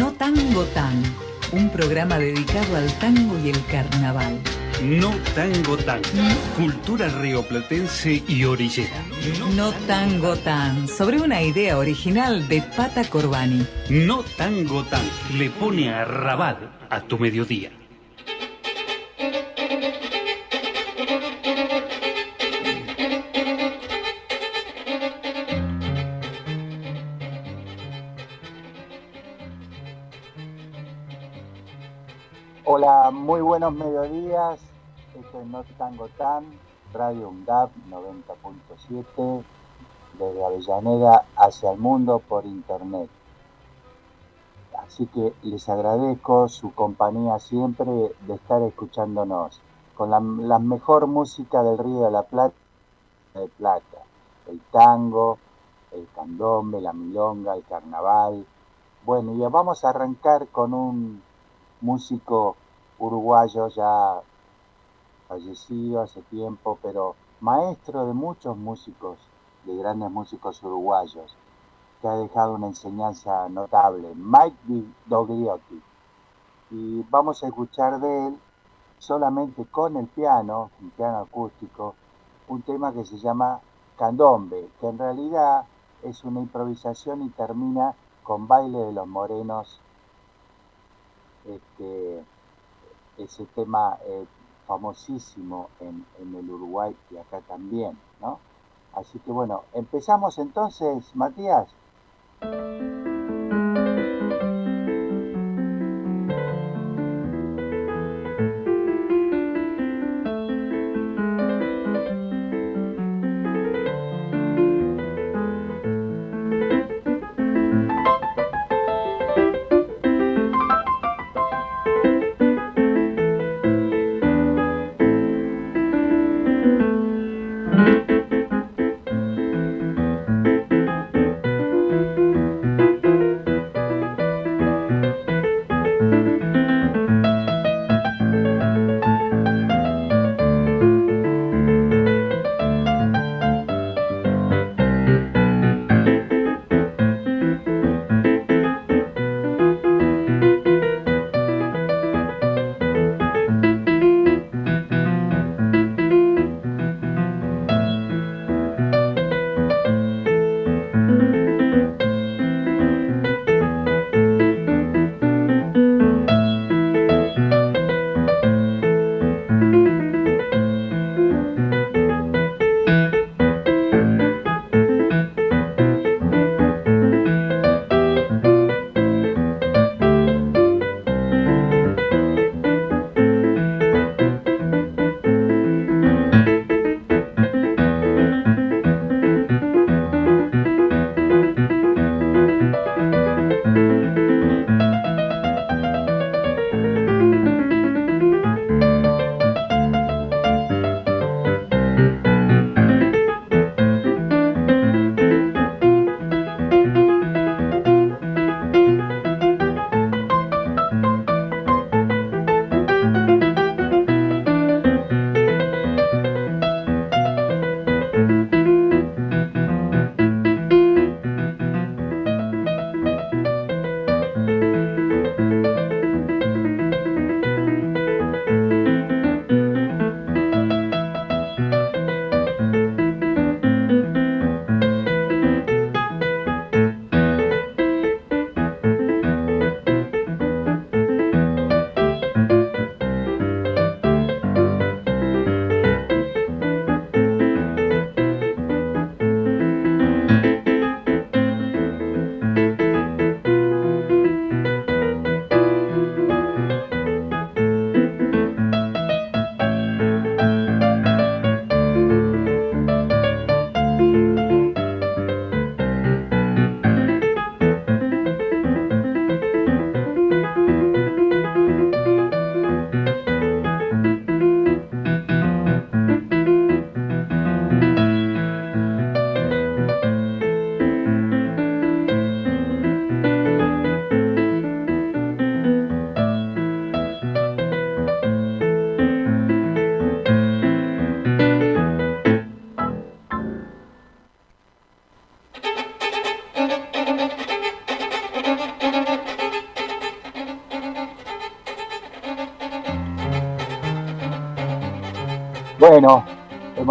No Tango Tan, un programa dedicado al tango y el carnaval. No Tango Tan, cultura rioplatense y orillera. No Tango Tan, sobre una idea original de Pata Corbani. No Tango Tan, le pone a rabar a tu mediodía. Buenos mediodías. Esto es No Tango Tan, Radio UNDAP 90.7, desde Avellaneda hacia el mundo por internet. Así que les agradezco su compañía siempre de estar escuchándonos con la, mejor música del Río de la Plata, el tango, el candombe, la milonga, el carnaval. Bueno, y vamos a arrancar con un músico uruguayo ya fallecido hace tiempo, pero maestro de muchos músicos, de grandes músicos uruguayos, que ha dejado una enseñanza notable, Mike Dogliotti. Y vamos a escuchar de él solamente con el piano, un piano acústico, un tema que se llama Candombe, que en realidad es una improvisación y termina con Baile de los Morenos, este, ese tema eh, famosísimo en, en, el Uruguay y acá también, ¿no? Así que bueno, empezamos entonces, Matías.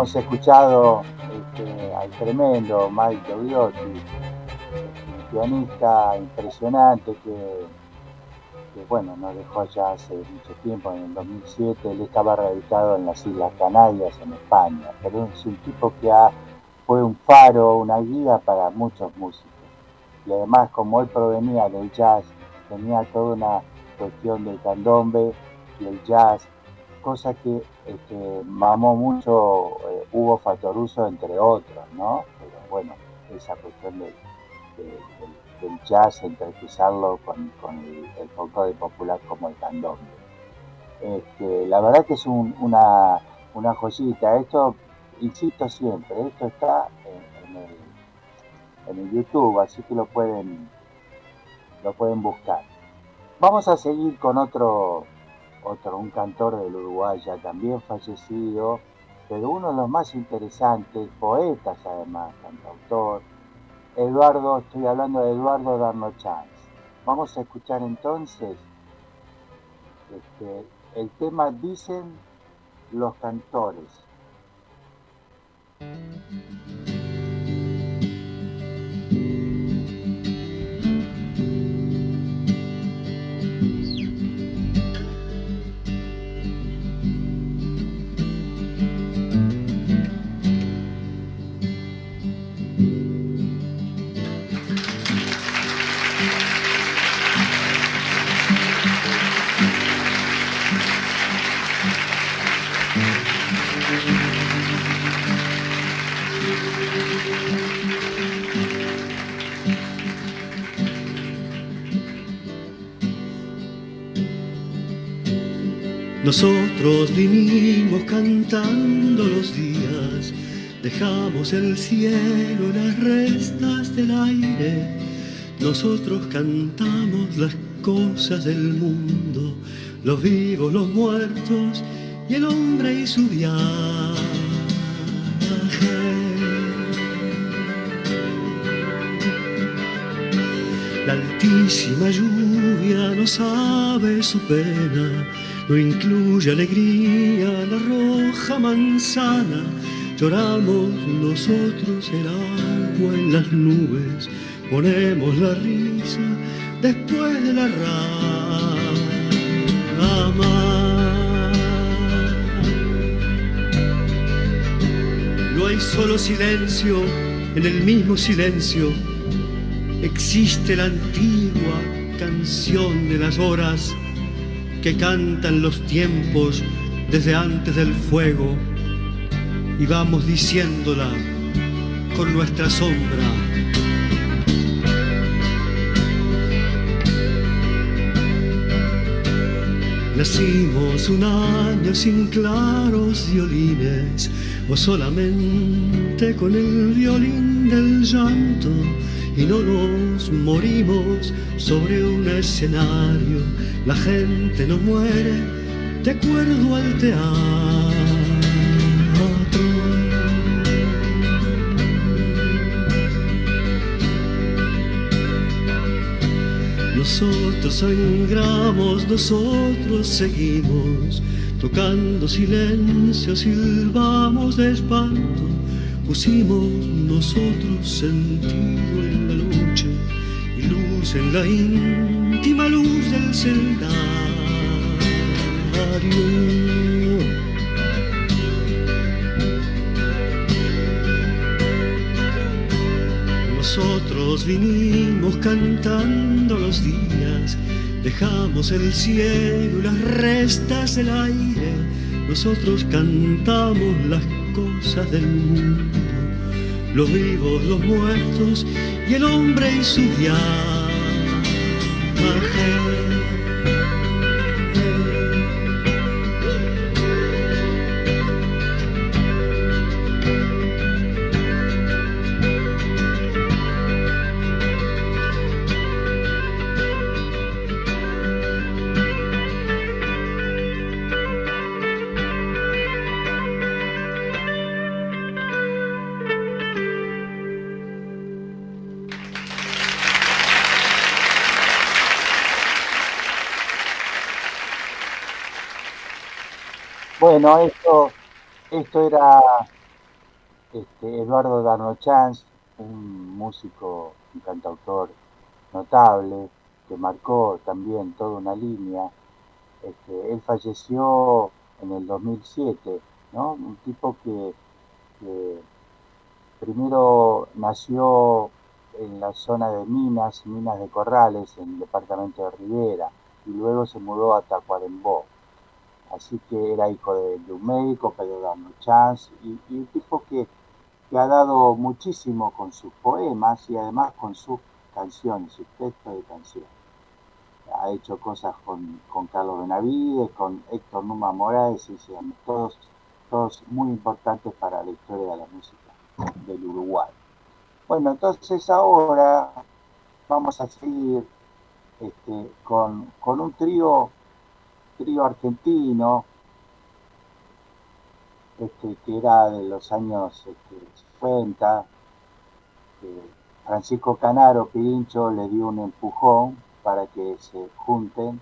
Hemos escuchado este, al tremendo Mike Dodiotti, un pianista impresionante que, bueno, nos dejó ya hace mucho tiempo, en el 2007, él estaba radicado en las Islas Canarias, en España, pero es un tipo que fue un faro, una guía para muchos músicos. Y además, como él provenía del jazz, tenía toda una cuestión del candombe y el jazz, cosa que este, mamó mucho eh, Hugo Fatoruso, entre otros, ¿no? Pero bueno, esa cuestión del, jazz, entrequizarlo con, con el, el folclore popular como el candombe. Este, la verdad que es una, una joyita. Esto, insisto siempre, esto está en, el, en el YouTube, así que lo pueden, lo pueden buscar. Vamos a seguir con otro otro, un cantor del Uruguay ya también fallecido, pero uno de los más interesantes, poetas además, cantautor, Eduardo, estoy hablando de Eduardo Darno Chance. Vamos a escuchar entonces este, el tema Dicen los cantores. Nosotros vinimos cantando los días, dejamos el cielo, las restas del aire. Nosotros cantamos las cosas del mundo, los vivos, los muertos y el hombre y su viaje. La altísima lluvia no sabe su pena no incluye alegría la roja manzana, lloramos nosotros el agua en las nubes, ponemos la risa después de la rama. No hay solo silencio, en el mismo silencio existe la antigua canción de las horas que cantan los tiempos desde antes del fuego y vamos diciéndola con nuestra sombra. Nacimos un año sin claros violines o solamente con el violín del llanto y no nos morimos sobre un escenario. La gente no muere de acuerdo al teatro. Nosotros sangramos, nosotros seguimos tocando silencio, silbamos de espanto, pusimos nosotros sentido en en la íntima luz del celdario. Nosotros vinimos cantando los días, dejamos el cielo y las restas del aire. Nosotros cantamos las cosas del mundo, los vivos, los muertos y el hombre y su diablo. Thank you. Bueno, esto esto era este, Eduardo Darno Chance, un músico, un cantautor notable, que marcó también toda una línea. Este, él falleció en el 2007, ¿no? Un tipo que, primero nació en la zona de Minas, Minas de Corrales, en el departamento de Rivera, y luego se mudó a Tacuarembó. Así que era hijo de, un médico, Pedro Dando Chance, y, un tipo que, que ha dado muchísimo con sus poemas y además con sus canciones, sus textos de canciones ha hecho cosas con, Carlos Benavides, con Héctor Numa Morales, y todos, todos muy importantes para la historia de la música del Uruguay. Bueno, entonces ahora vamos a seguir este, con, un trío, trío argentino, este, que era de los años 50. Este, Francisco Canaro Pirincho le dio un empujón para que se junten.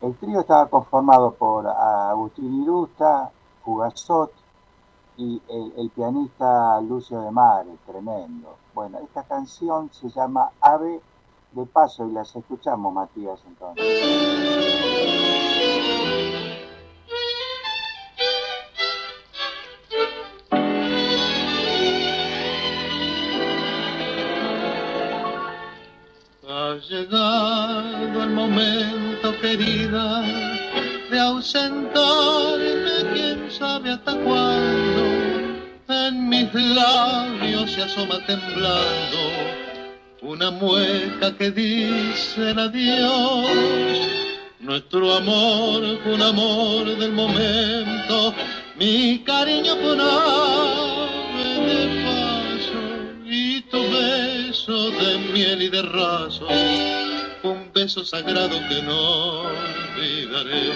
El trío estaba conformado por Agustín Irusta, Fugazot y el, pianista Lucio de Mare, tremendo. Bueno, esta canción se llama Ave de Paso y las escuchamos, Matías, entonces. llegado el momento, querida, de ausentarme, quién sabe hasta cuándo. En mis labios se asoma temblando una mueca que dice adiós. Nuestro amor fue un amor del momento, mi cariño fue un ave de paso y tu beso de miel y de raso un beso sagrado que no olvidaré.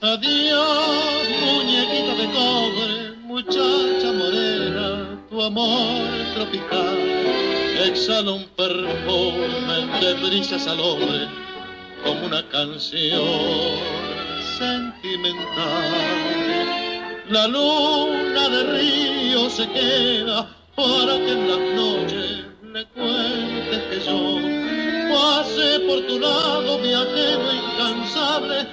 Adiós, muñequita de cobre, muchacha morena, tu amor tropical exhala un perfume de brisas al hombre como una canción sentimental. La luna de río se queda para que en las noches le cuentes que yo Pasé por tu lado, viajero incansable,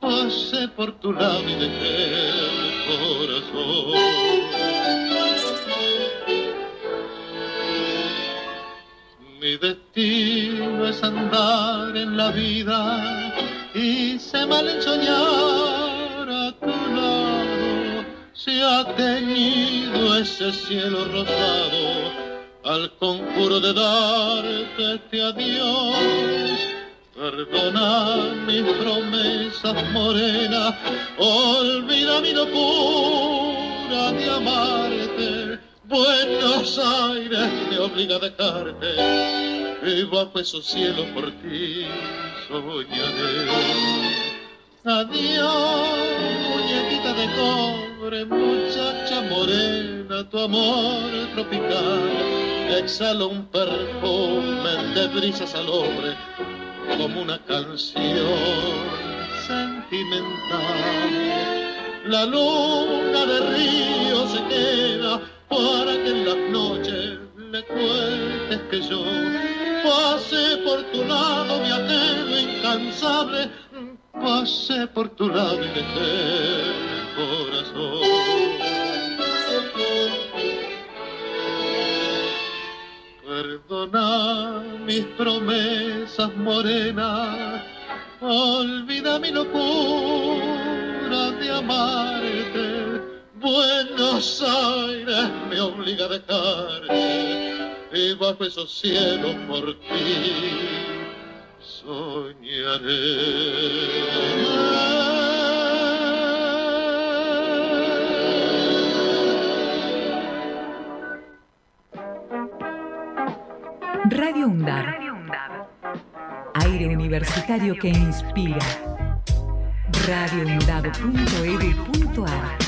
pasé por tu lado y dejé el corazón. Mi destino es andar en la vida y se mal en soñar a tu lado. Se ha teñido ese cielo rosado al conjuro de darte este adiós. Perdona mis promesas morenas, olvida mi locura de amarte. Buenos Aires me obliga a dejarte y bajo esos cielos por ti soñaré. Adiós, muñequita de cobre, muchacha morena, tu amor tropical exhala un perfume de brisas al hombre como una canción sentimental. La luna de río se queda para que en las noches le cuentes que yo pasé por tu lado, viajero incansable, pasé por tu lado y dejé el corazón. Perdona mis promesas morenas, olvida mi locura de amarte. Buenos Aires me obliga a dejarte y bajo esos cielos por ti soñaré. Radio UNDAB. Aire universitario que inspira. radioundab.edu.ar Para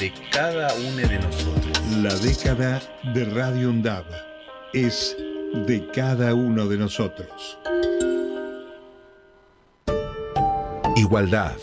de cada uno de nosotros. La década de Radio UNDAB es de cada uno de nosotros. Igualdad,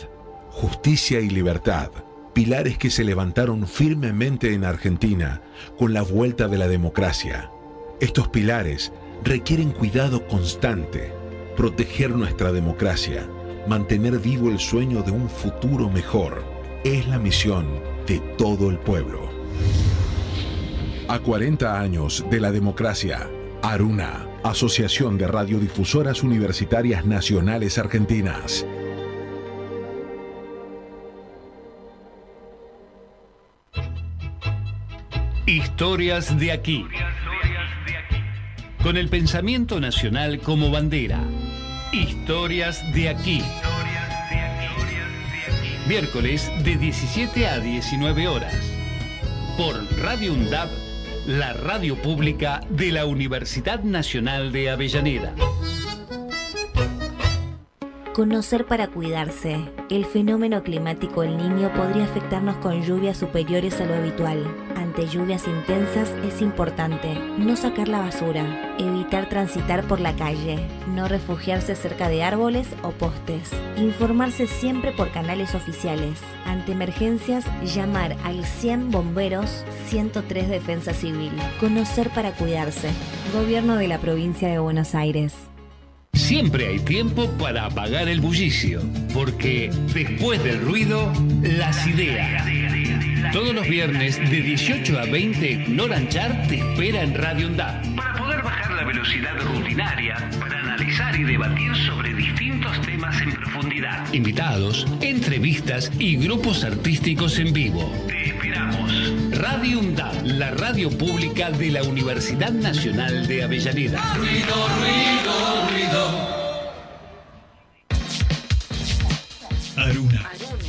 justicia y libertad, pilares que se levantaron firmemente en Argentina con la vuelta de la democracia. Estos pilares requieren cuidado constante, proteger nuestra democracia, mantener vivo el sueño de un futuro mejor. Es la misión de todo el pueblo. A 40 años de la democracia, Aruna, Asociación de Radiodifusoras Universitarias Nacionales Argentinas. Historias de aquí. Con el pensamiento nacional como bandera. Historias de aquí. Miércoles de 17 a 19 horas. Por Radio UNDAB, la radio pública de la Universidad Nacional de Avellaneda. Conocer para cuidarse. El fenómeno climático El Niño podría afectarnos con lluvias superiores a lo habitual. Ante lluvias intensas es importante no sacar la basura, evitar transitar por la calle, no refugiarse cerca de árboles o postes, informarse siempre por canales oficiales. Ante emergencias, llamar al 100 Bomberos 103 Defensa Civil. Conocer para cuidarse. Gobierno de la provincia de Buenos Aires. Siempre hay tiempo para apagar el bullicio, porque después del ruido, las ideas. Todos los viernes de 18 a 20, Noran Char te espera en Radio Onda. Velocidad rutinaria, para analizar y debatir sobre distintos temas en profundidad. Invitados, entrevistas y grupos artísticos en vivo. Te esperamos. Radio UNDAB, la radio pública de la Universidad Nacional de Avellaneda. Ruido, ruido, ruido. Aruna,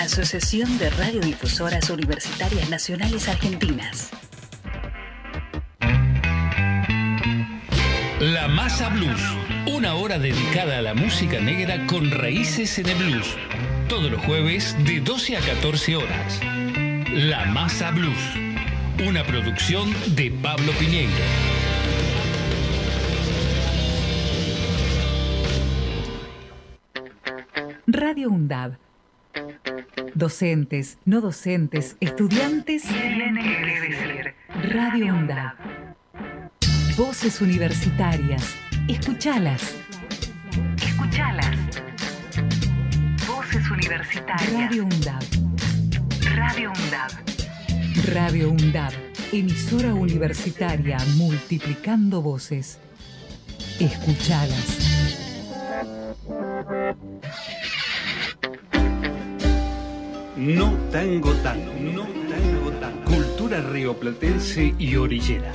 Asociación de Radiodifusoras Universitarias Nacionales Argentinas. La Masa Blues, una hora dedicada a la música negra con raíces en el blues. Todos los jueves de 12 a 14 horas. La Masa Blues, una producción de Pablo Piñeiro. Radio UNDAB Docentes, no docentes, estudiantes. Tienen que decir. Radio UNDAB. Voces universitarias. Escuchalas. Escuchalas. Voces universitarias. Radio UNDAB. Radio UNDAB. Radio UNDAB. Emisora universitaria multiplicando voces. Escuchalas. No tango tango, no tango tango. Cultura rioplatense y orillera.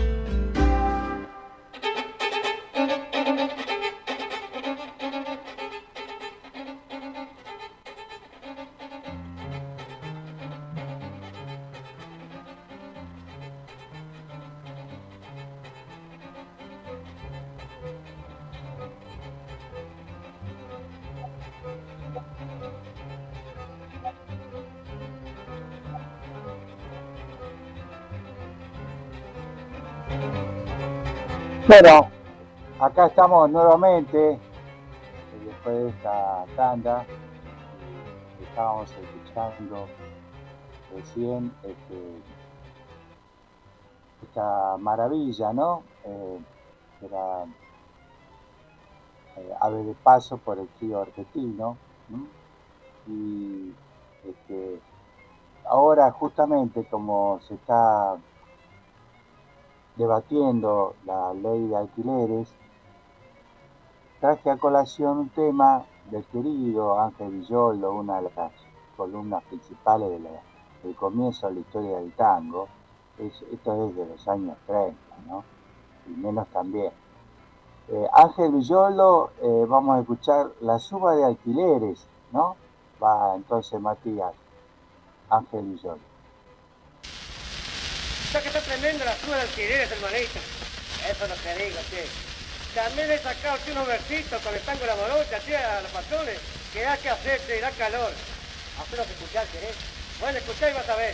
Bueno, acá estamos nuevamente, después de esta tanda, estábamos escuchando recién este, esta maravilla, ¿no? Eh, era eh, Ave de Paso por el tío argentino, ¿no? y este, ahora justamente como se está debatiendo la ley de alquileres, traje a colación un tema del querido Ángel Villoldo, una de las columnas principales del comienzo de la historia del tango. esto es de los años 30, ¿no? Y menos también. Eh, Ángel Villoldo, eh, vamos a escuchar la suba de alquileres, ¿no? Va entonces Matías, Ángel Villoldo. Está que está tremenda la suba de alquileres, hermanito. Eso es lo que digo, che. También he sacado unos versitos con el tango de la morocha, che, a los patrones, que da que hacer, che, da calor. Haceros escuchar, ¿querés? Bueno, escuchá y vas a ver.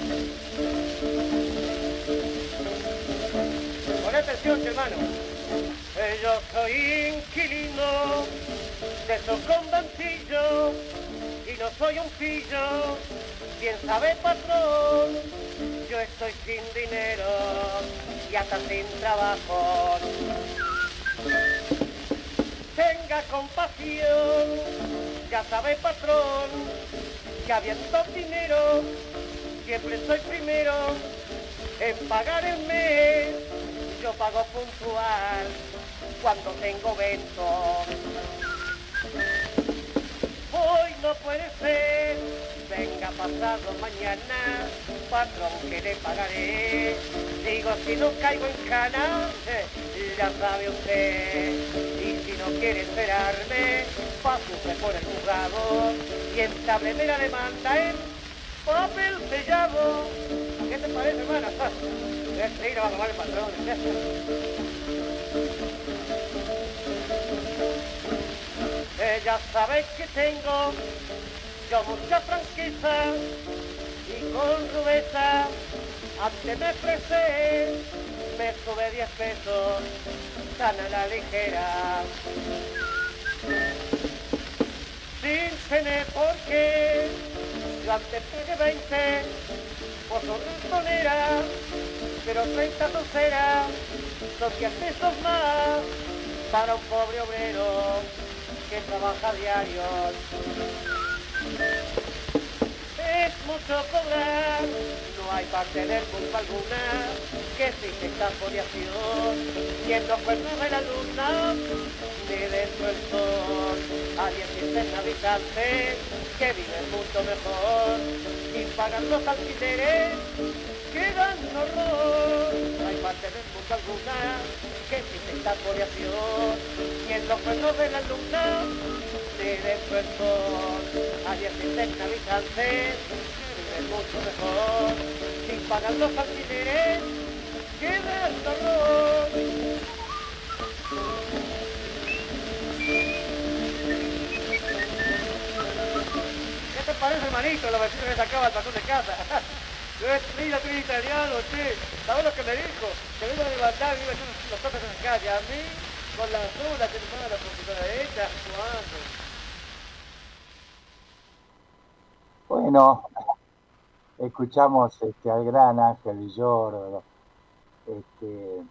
Pon atención, hermano. Eh, yo soy inquilino de su conventillo y no soy un pillo. Bien sabe, patrón, yo estoy sin dinero y hasta sin trabajo. Tenga compasión, ya sabe, patrón, que habiendo dinero, siempre soy primero en pagar el mes. Yo pago puntual cuando tengo vento. Hoy no puede ser, venga pasado mañana, patrón que le pagaré. Digo, si no caigo en cana, ya sabe usted. Y si no quiere esperarme, pásese por el juzgado y entableme la demanda en papel sellado. ¿Qué te parece, hermana? Este ir a tomar Ella sabe que tengo yo mucha franqueza y con rudeza antes me ofrecer me sube 10 pesos tan a la ligera. Sin tener por qué yo antes pagué 20 por su ratonera pero 30 docera son 10 pesos más para un pobre obrero que trabaja diario. Es mucho cobrar, no hay parte de culpa alguna, que esta foliación, ni en los cuernos de la luna, ni dentro del sol. Hay existen habitantes que viven mucho mejor, sin pagar los alquileres, que dan horror. Hay parte del mundo alguna que existe esta foliación, ni en los cuernos de la luna, del sol. Hay existen habitantes viven mucho mejor, sin pagar los alquileres, que dan horror. ¿Qué te parece, hermanito, la vecina que sacaba el pasón de casa? Mira, soy italiano, che. ¿Sabes lo que me dijo? Que vino a levantar y iba a hacer los cosas en la calle. A mí, con la sola que me la computadora hecha, jugando. Bueno, escuchamos este, al gran Ángel Villoro, este,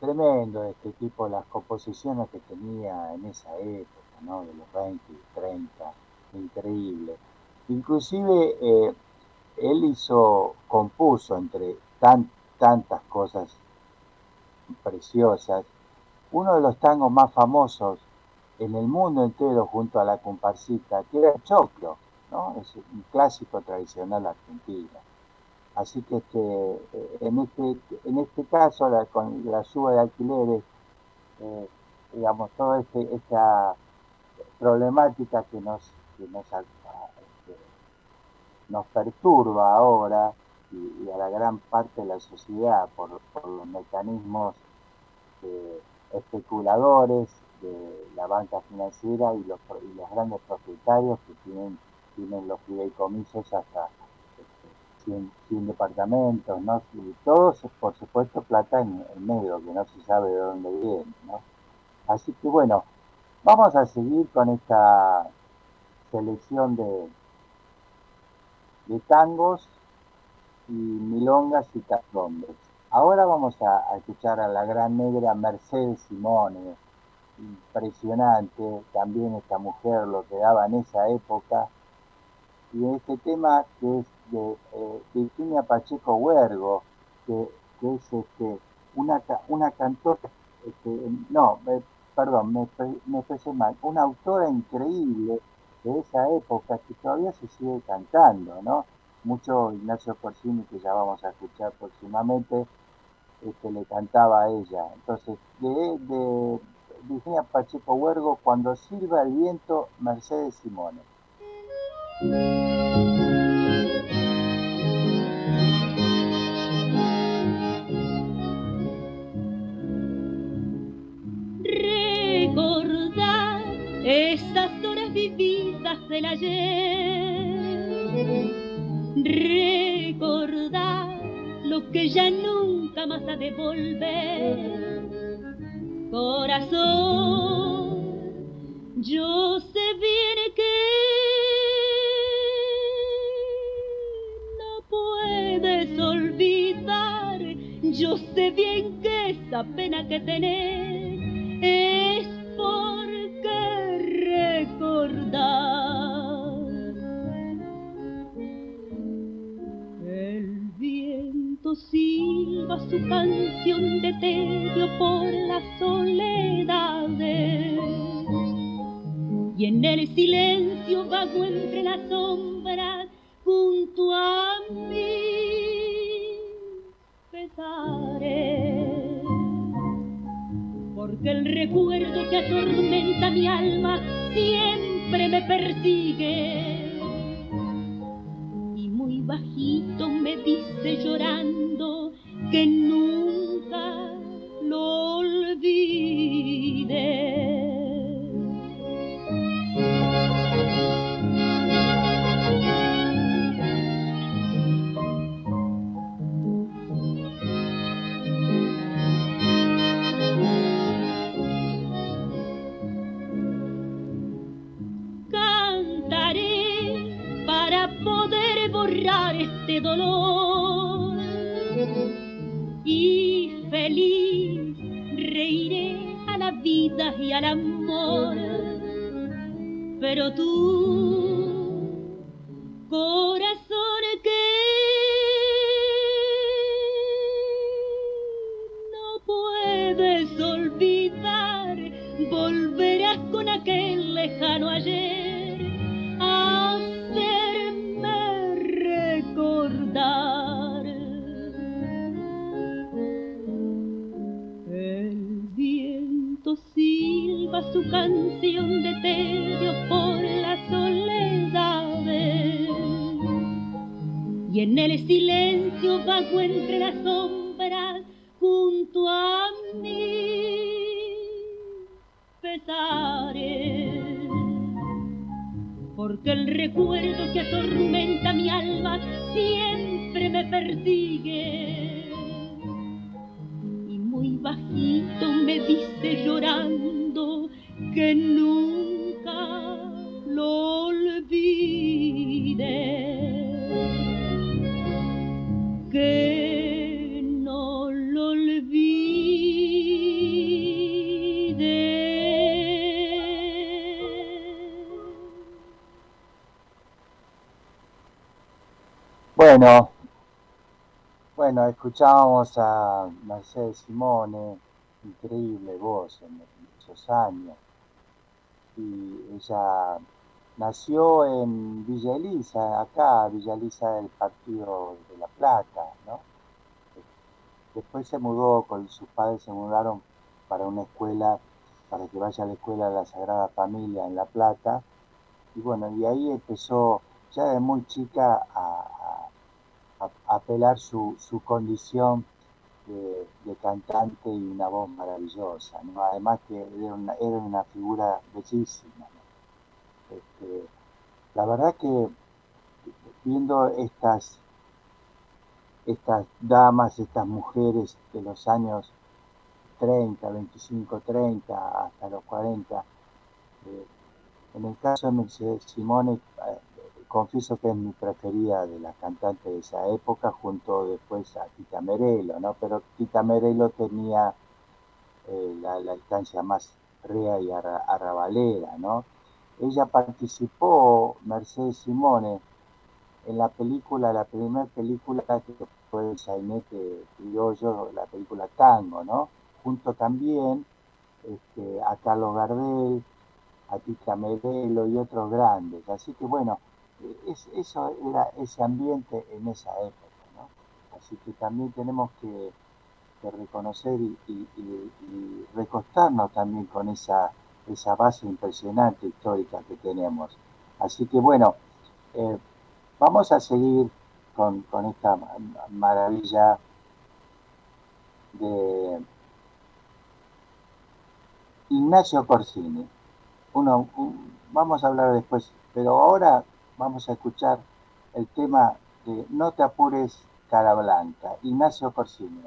tremendo este tipo, las composiciones que tenía en esa época, ¿no? De los 20 y 30, increíble. Inclusive eh, él hizo, compuso entre tan, tantas cosas preciosas, uno de los tangos más famosos en el mundo entero junto a la comparsita, que era choclo, ¿no? Es un clásico tradicional argentino. Así que este, en, este, en este caso, con la suba de alquileres, eh, digamos, toda este, esta problemática que nos, que nos nos perturba ahora y, a la gran parte de la sociedad por, los mecanismos especuladores de la banca financiera y los, los grandes propietarios que tienen, tienen los fideicomisos hasta 100, este, departamentos, ¿no? Y todos, por supuesto, plata en, en, medio, que no se sabe de dónde viene, ¿no? Así que bueno, vamos a seguir con esta selección de, de tangos y milongas y candombres. Ahora vamos a, escuchar a la gran negra Mercedes Simone, impresionante, también esta mujer lo que daba en esa época, y este tema que es de eh, Virginia Pacheco Huergo, que, que es este, una, una cantora, este, no, perdón, me, me expresé mal, una autora increíble de esa época que todavía se sigue cantando, ¿no? Mucho Ignacio Corsini, que ya vamos a escuchar próximamente, este, le cantaba a ella. Entonces, de, de Virginia Pacheco Huergo, Cuando silba el viento, Mercedes Simone. Recordar esas del ayer. Recordar lo que ya nunca más ha de volver. Corazón, yo sé bien que puedes olvidar. Yo sé bien que esa pena que tenés es porque recordar. Viento silba su canción de tedio por las soledades. Y en el silencio vago entre las sombras junto a mí pesares. Porque el recuerdo que atormenta mi alma siempre me persigue. Y muy bajito me dice llorando que nunca lo olvide. este dolor que nunca lo olvide. Que no lo Bueno, bueno, escuchábamos a Mercedes Simone, increíble voz en muchos años. Y ella nació en Villa Elisa, acá, Villa Elisa del Partido de La Plata, ¿no? Después se mudó, con sus padres se mudaron para una escuela, para que vaya a la escuela de la Sagrada Familia en La Plata. Y bueno, y ahí empezó ya de muy chica a, apelar su, su condición de, cantante y una voz maravillosa, además que era una, figura bellísima. Este, la verdad que viendo estas, estas damas, estas mujeres de los años 30, 25, 30 hasta los 40, eh, en el caso de Mercedes Simone, eh, confieso que es mi preferida de las cantantes de esa época, junto después a Tita Merelo, ¿no? Pero Tita Merelo tenía eh, la, instancia más rea y arrabalera, ¿no? Ella participó, Mercedes Simone, en la película, la primera película que fue el sainete criollo, la película Tango, ¿no? Junto también este, a Carlos Gardel, a Tita Medelo y otros grandes. Así que bueno, es, eso era ese ambiente en esa época, ¿no? Así que también tenemos que, reconocer y, recostarnos también con esa, esa base impresionante histórica que tenemos. Así que bueno, eh, vamos a seguir con, con esta maravilla de Ignacio Corsini. Uno, vamos a hablar después, pero ahora vamos a escuchar el tema de No te apures, cara blanca, Ignacio Corsini.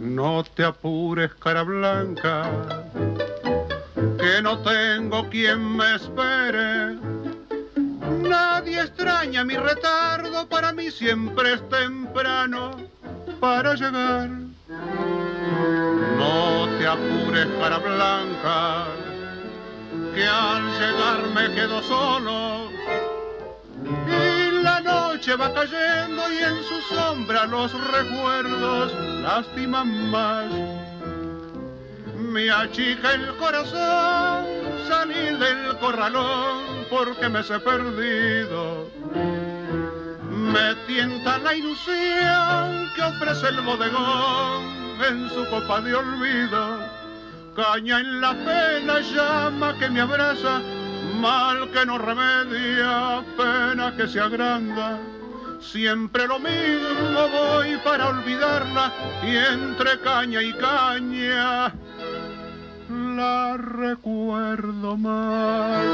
No te apures, cara blanca, que no tengo quien me espere Nadie extraña mi retardo, para mí siempre es temprano para llegar. No te apures, cara blanca, que al llegar me quedo solo. Y la noche va cayendo y en su sombra los recuerdos lastiman más. Me achica el corazón salir del corralón porque me sé perdido. Me tienta la ilusión que ofrece el bodegón en su copa de olvido. Caña en la pena, llama que me abraza, mal que no remedia, pena que se agranda. Siempre lo mismo voy para olvidarla y entre caña y caña la recuerdo más.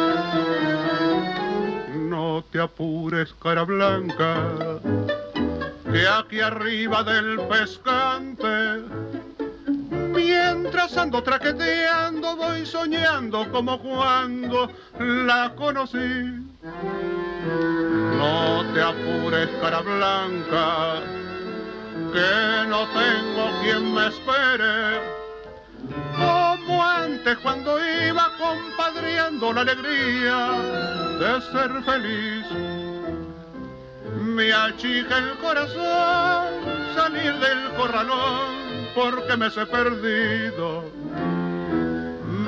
No te apures, cara blanca, que aquí arriba del pescante, mientras ando traqueteando, voy soñando como cuando la conocí. No te apures, cara blanca, que no tengo quien me espere antes cuando iba compadriendo la alegría de ser feliz. Me achica el corazón salir del corralón porque me sé perdido.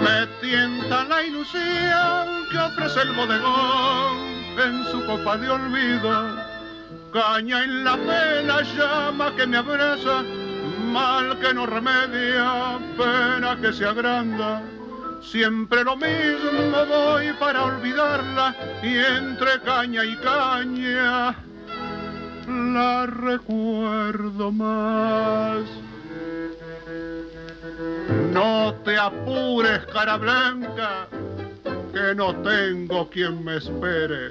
Me tienta la ilusión que ofrece el bodegón en su copa de olvido. Caña en la pena llama que me abraza mal que no remedia, pena que se agranda. Siempre lo mismo voy para olvidarla y entre caña y caña la recuerdo más. No te apures, cara blanca, que no tengo quien me espere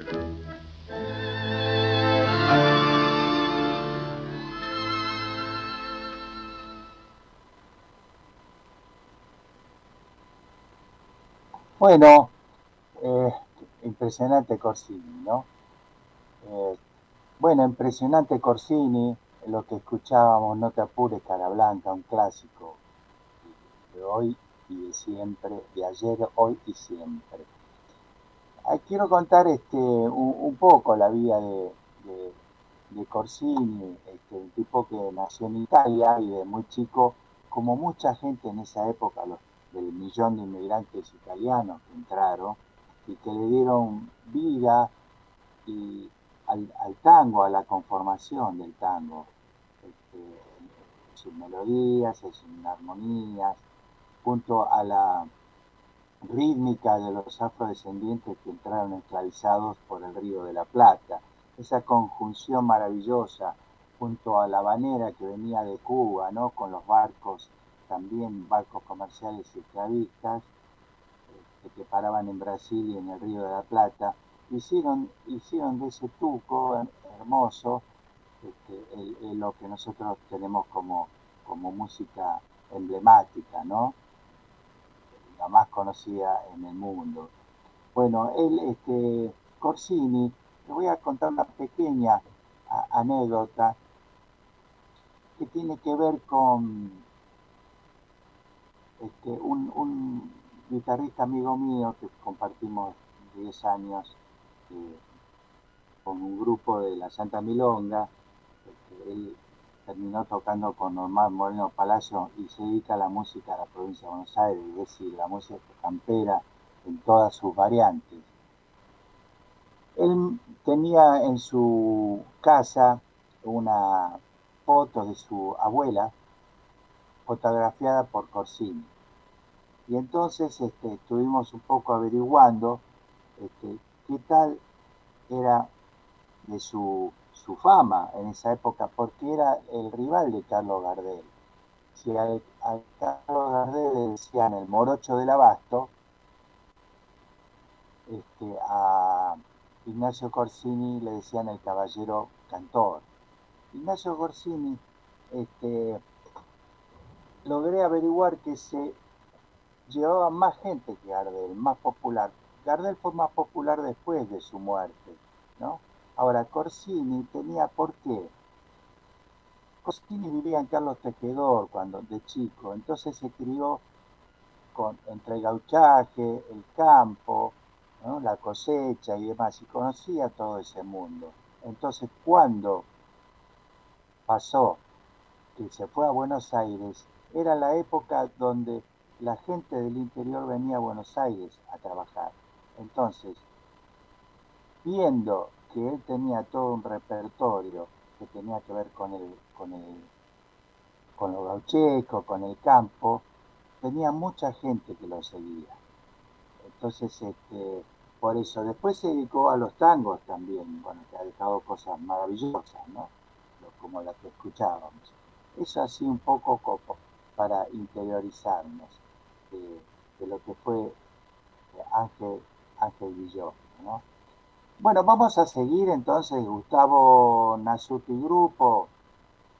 Bueno, eh, impresionante Corsini, ¿no? Eh, bueno, impresionante Corsini, lo que escuchábamos, No te apures, cara blanca, un clásico de hoy y de siempre, de ayer, hoy y siempre. quiero contar este, un, poco la vida de, Corsini, este, un tipo que nació en Italia y de muy chico, como mucha gente en esa época, los del millón de inmigrantes italianos que entraron y que le dieron vida y al, tango, a la conformación del tango, este, sus melodías, sus armonías, junto a la rítmica de los afrodescendientes que entraron esclavizados por el río de la Plata. Esa conjunción maravillosa junto a la banera que venía de Cuba, ¿no? con los barcos también barcos comerciales esclavistas este, que paraban en Brasil y en el Río de la Plata, hicieron, hicieron de ese tuco hermoso este, lo que nosotros tenemos como, como música emblemática, ¿no? La más conocida en el mundo. Bueno, él, este, Corsini, le voy a contar una pequeña anécdota que tiene que ver con este, un, guitarrista amigo mío que compartimos 10 años eh, con un grupo de la Santa Milonga. Este, él terminó tocando con Normal Moreno Palacio y se dedica a la música de la provincia de Buenos Aires, es decir, la música campera en todas sus variantes. Él tenía en su casa una foto de su abuela fotografiada por Corsini. Y entonces este, estuvimos un poco averiguando este, qué tal era de su, su, fama en esa época, porque era el rival de Carlos Gardel. Si a, Carlos Gardel le decían el morocho del abasto, este, a Ignacio Corsini le decían el caballero cantor. Ignacio Corsini, este, logré averiguar que se llevaba más gente que Gardel, más popular. Gardel fue más popular después de su muerte, ¿no? Ahora, Corsini tenía por qué. Corsini vivía en Carlos Tejedor cuando de chico, entonces se crió con, entre el gauchaje, el campo, la cosecha y demás, y conocía todo ese mundo. Entonces, cuando pasó que se fue a Buenos Aires, era la época donde la gente del interior venía a Buenos Aires a trabajar. Entonces, viendo que él tenía todo un repertorio que tenía que ver con el, con el, con lo gaucheco, con el campo, tenía mucha gente que lo seguía. Entonces, este, por eso, después se dedicó a los tangos también, bueno, que ha dejado cosas maravillosas, ¿no? Como las que escuchábamos. Eso así un poco para interiorizarnos de, lo que fue Ángel, Ángel Guillón, ¿no? Bueno, vamos a seguir entonces Gustavo Nasuti Grupo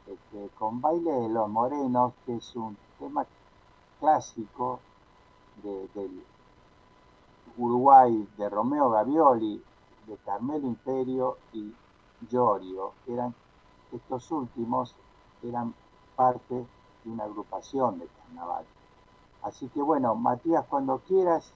este, con Baile de los Morenos, que es un tema clásico del Uruguay de Romeo Gavioli, de Carmelo Imperio y Llorio. Eran, estos últimos eran parte de una agrupación de carnaval. Así que bueno, Matías, cuando quieras,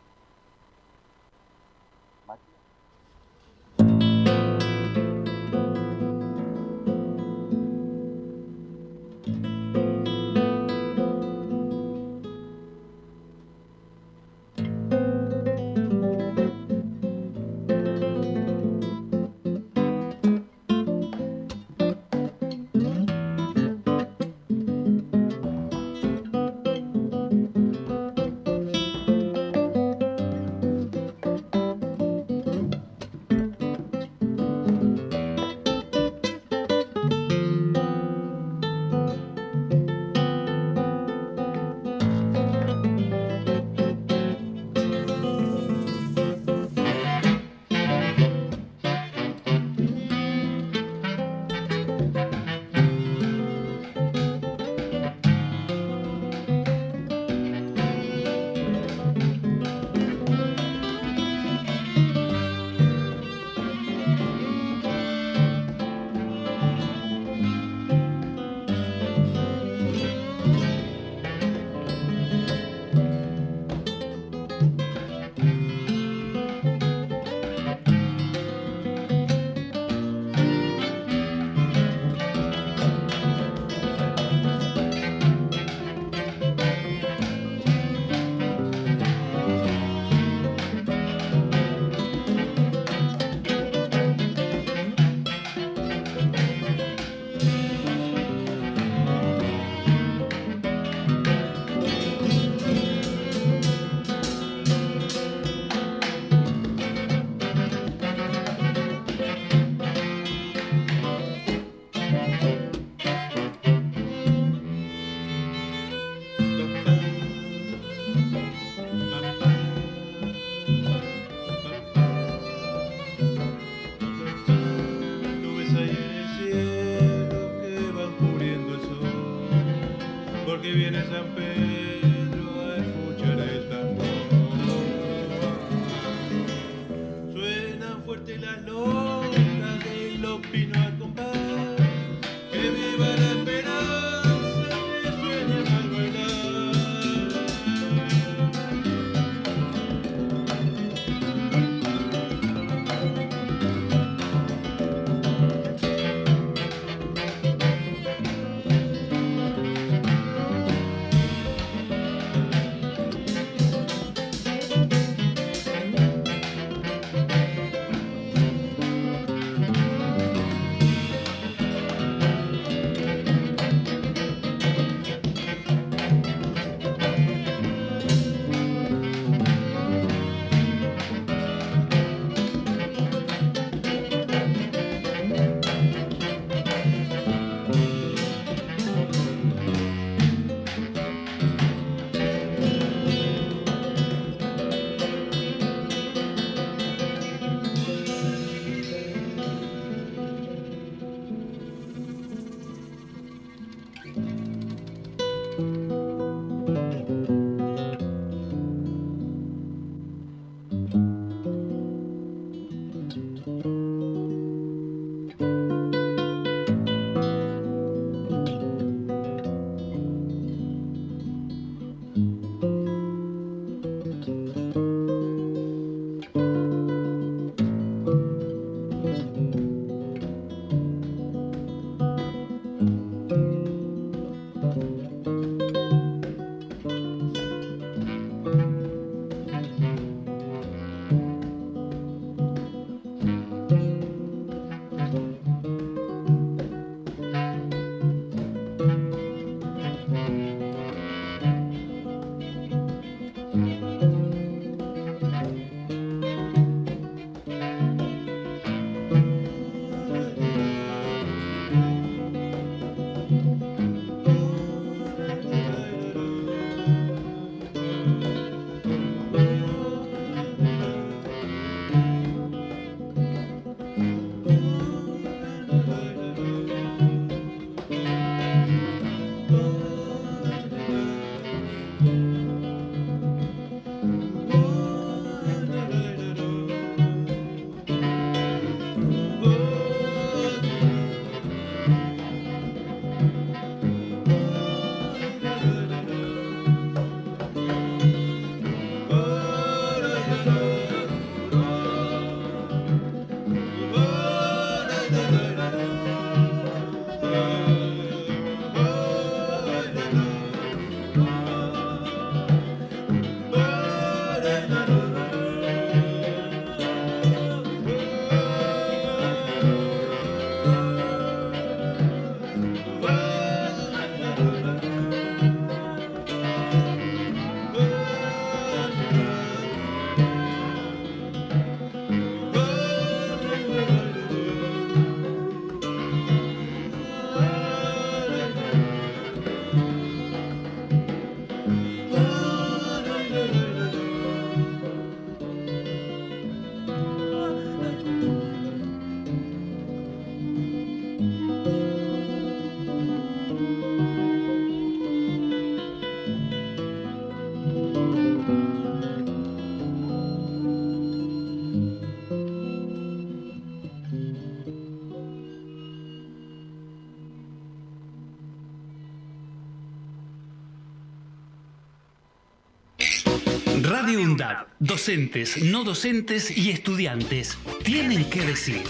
docentes, no docentes y estudiantes tienen que decir.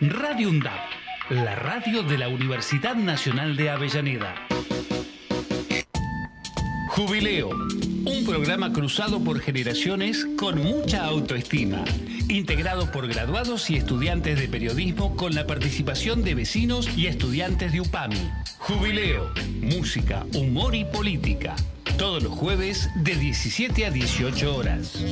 Radio UNDAB, la radio de la Universidad Nacional de Avellaneda. Jubileo, un programa cruzado por generaciones con mucha autoestima, integrado por graduados y estudiantes de periodismo con la participación de vecinos y estudiantes de UPAMI. Jubileo, música, humor y política. Todos los jueves de 17 a 18 horas.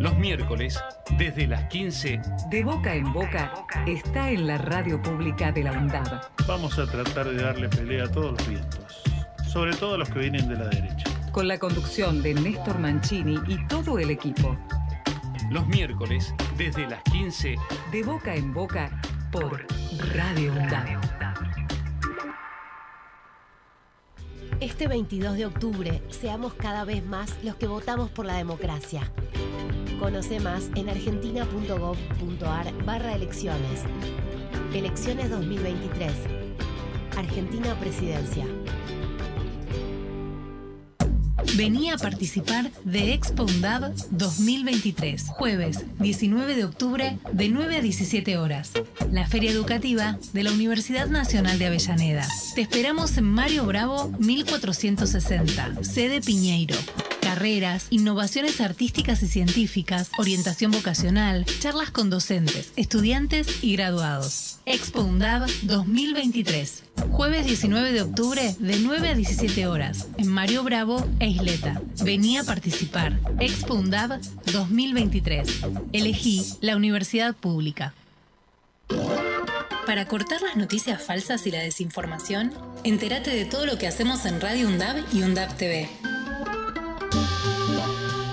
Los miércoles, desde las 15, De boca en boca está en la radio pública de la UNDAB. Vamos a tratar de darle pelea a todos los vientos, sobre todo a los que vienen de la derecha. Con la conducción de Néstor Mancini y todo el equipo. los miércoles, desde las 15, De boca en boca por Radio UNDAB. Este 22 de octubre, seamos cada vez más los que votamos por la democracia. Conoce más en argentina.gov.ar barra elecciones. Elecciones 2023. Argentina Presidencia. Vení a participar de Expo UNDAB 2023, jueves 19 de octubre de 9 a 17 horas. La feria educativa de la Universidad Nacional de Avellaneda. Te esperamos en Mario Bravo 1460, sede Piñeiro. Innovaciones artísticas y científicas, orientación vocacional, charlas con docentes, estudiantes y graduados. Expo UNDAB 2023. Jueves 19 de octubre de 9 a 17 horas en Mario Bravo e Isleta. Vení a participar. Expo UNDAB 2023. Elegí la universidad pública. Para cortar las noticias falsas y la desinformación, entérate de todo lo que hacemos en Radio UNDAB y UNDAB TV.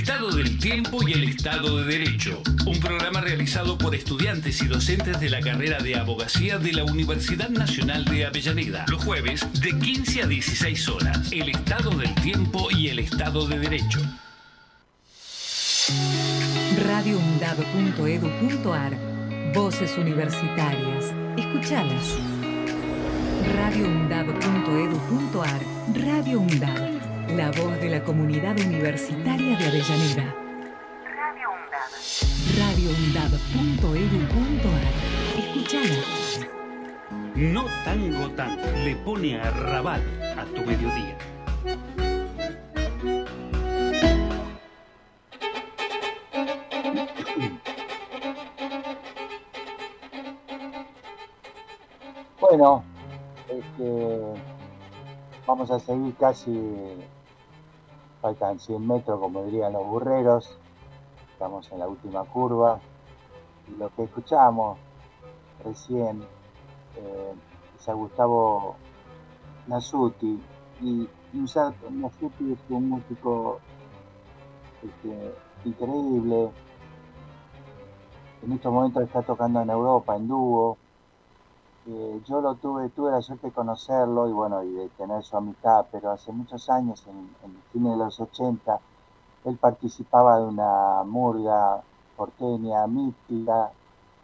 Estado del Tiempo y el Estado de Derecho, un programa realizado por estudiantes y docentes de la carrera de abogacía de la Universidad Nacional de Avellaneda, los jueves de 15 a 16 horas. El Estado del Tiempo y el Estado de Derecho. radioundab.edu.ar Voces universitarias. Escuchalas. radioundab.edu.ar Radio UNDAB. La voz de la comunidad universitaria de Avellaneda. radioundab.edu.ar Escuchala. No tango tan le pone a rabat a tu mediodía. Bueno, este, vamos a seguir casi, faltan 100 metros como dirían los burreros, estamos en la última curva. Y lo que escuchamos recién eh, es a Gustavo Nasuti. Y, Nasuti es un músico este, increíble, en estos momentos está tocando en Europa en dúo. Eh, yo lo tuve, tuve la suerte de conocerlo y bueno, y de tener su amistad, pero hace muchos años, en, en el de los 80, él participaba de una murga porteña mítica,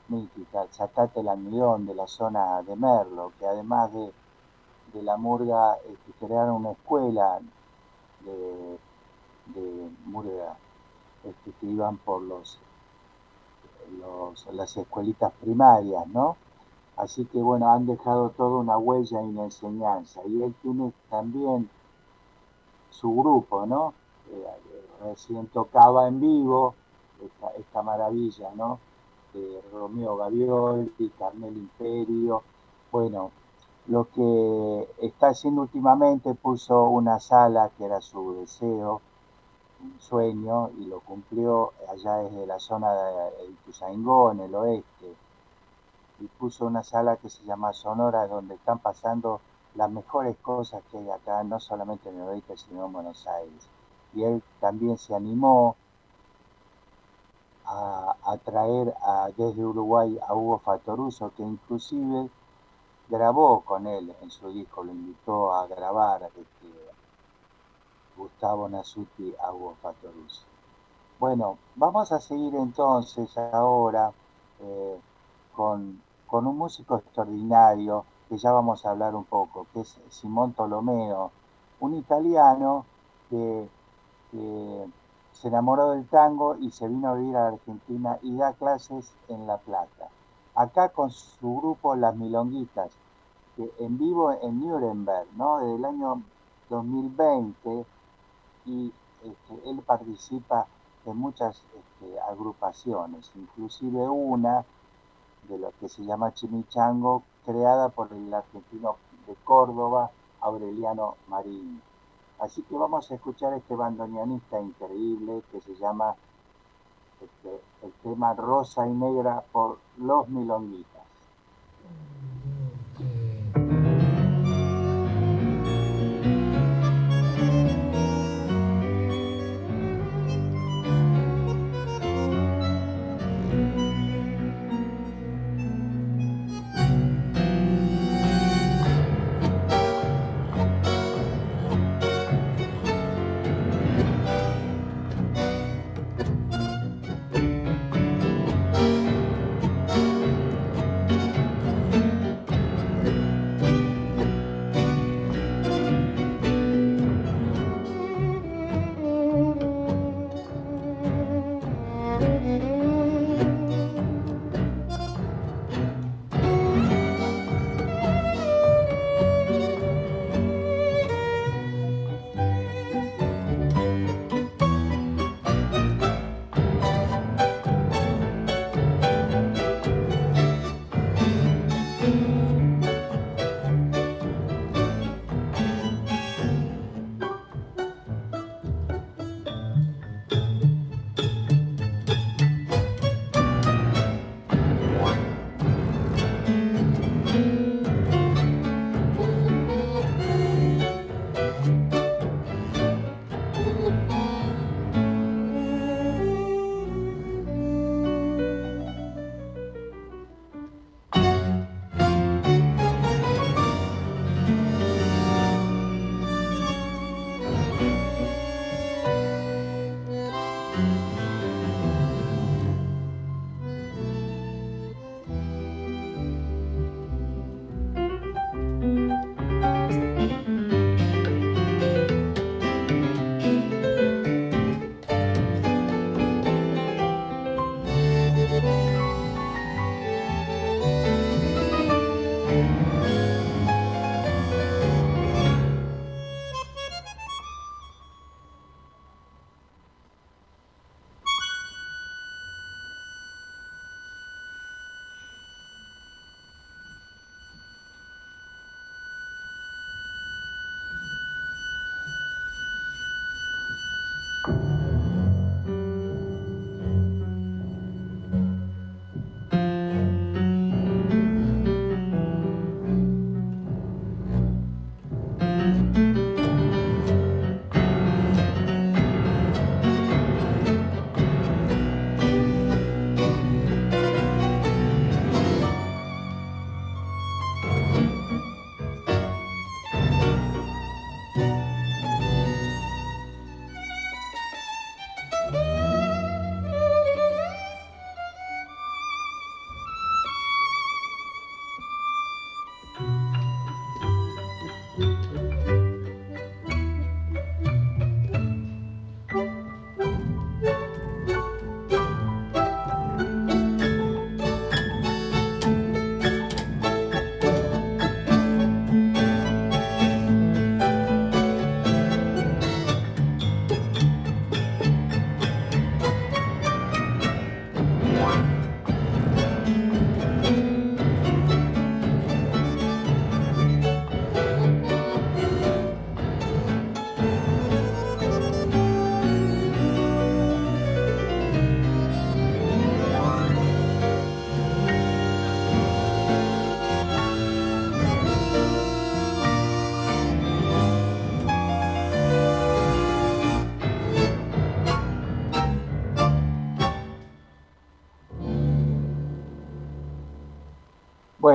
mítica, el Chatate el de la zona de Merlo, que además de, la murga este, crearon una escuela de, murga este, que iban por los, las escuelitas primarias, ¿no? Así que bueno, han dejado toda una huella y una enseñanza. Y él tiene también su grupo, ¿no? Eh, recién tocaba en vivo esta, maravilla, ¿no? De Romeo Gavioli, Carmel Imperio. Bueno, lo que está haciendo últimamente puso una sala que era su deseo, un sueño, y lo cumplió allá desde la zona de Ituzaingó, en el oeste y puso una sala que se llama Sonora, donde están pasando las mejores cosas que hay acá, no solamente en América, sino en Buenos Aires. Y él también se animó a, traer a, desde Uruguay a Hugo Fatoruso, que inclusive grabó con él en su disco, lo invitó a grabar este, Gustavo Nasuti a Hugo Fatoruso. Bueno, vamos a seguir entonces ahora eh, con, un músico extraordinario que ya vamos a hablar un poco, que es Simón Tolomeo, un italiano que se enamoró del tango y se vino a vivir a Argentina y da clases en La Plata. Acá con su grupo Las Milonguitas, que en vivo en Nuremberg, ¿no? Desde el año 2020 y este, él participa en muchas este, agrupaciones, inclusive una de lo que se llama Chimichango, creada por el argentino de Córdoba, Aureliano Marín. Así que vamos a escuchar este bandoneonista increíble que se llama este, el tema Rosa y Negra por Los Milonguitas.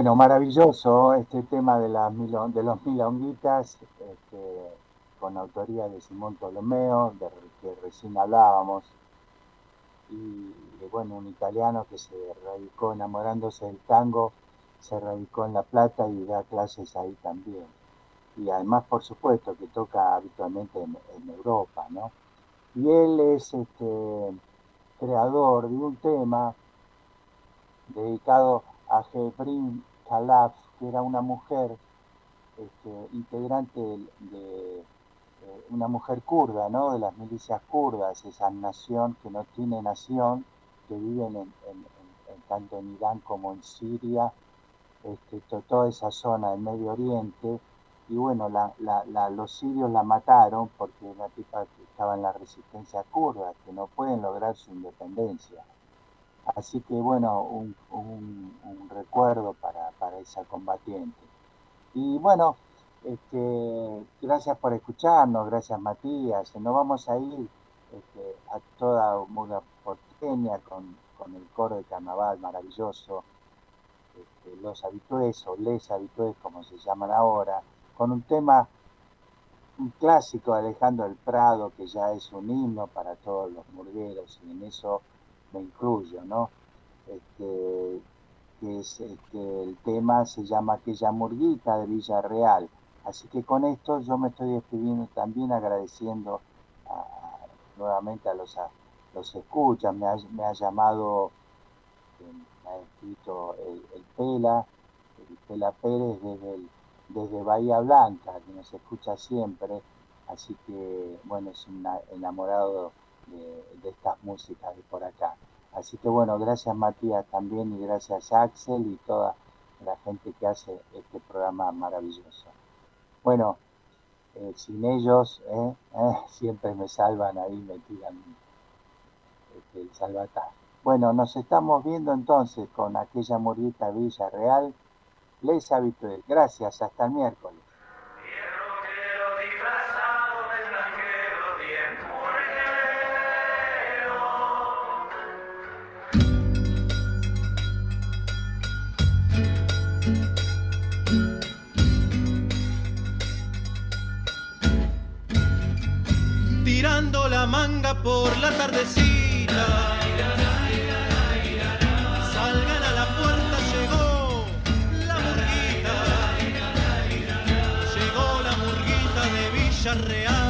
Bueno, maravilloso este tema de, las de los milonguitas, este, con autoría de Simón Ptolomeo, de que recién hablábamos, y bueno, un italiano que se radicó enamorándose del tango, se radicó en La Plata y da clases ahí también. Y además, por supuesto, que toca habitualmente en, Europa, ¿no? Y él es este, creador de un tema dedicado a Jebrin Khalaf, que era una mujer este, integrante de, una mujer kurda, ¿no? De las milicias kurdas, esa nación que no tiene nación, que viven en, tanto en Irán como en Siria, este, toda esa zona del Medio Oriente. Y bueno, los sirios la mataron porque una tipa estaba en la resistencia kurda, que no pueden lograr su independencia. Así que bueno, un, recuerdo para, para, esa combatiente. Y bueno, este, gracias por escucharnos, gracias Matías. Nos vamos a ir este, a toda muda porteña con, con, el coro de carnaval maravilloso, este, los habitués o les habitués como se llaman ahora, con un tema, un clásico de Alejandro del Prado que ya es un himno para todos los murgueros y en eso me incluyo, ¿no? Este, que es, este, el tema se llama Aquella Murguita de Villarreal. Así que con esto yo me estoy despidiendo también agradeciendo nuevamente a los, los escuchas, me ha, llamado, eh, me ha escrito el, Pela, el Pela Pérez desde, desde Bahía Blanca, que nos escucha siempre, así que bueno, es un enamorado de, estas músicas de por acá. Así que bueno, gracias Matías también y gracias Axel y toda la gente que hace este programa maravilloso. Bueno, eh, sin ellos eh, eh, siempre me salvan ahí, me tiran este, el salvatar. Bueno, nos estamos viendo entonces con aquella morita Villa Real. Les habitué. Gracias, hasta el miércoles. Salgan a la puerta, llegó la murguita. Llegó la murguita de Villarreal.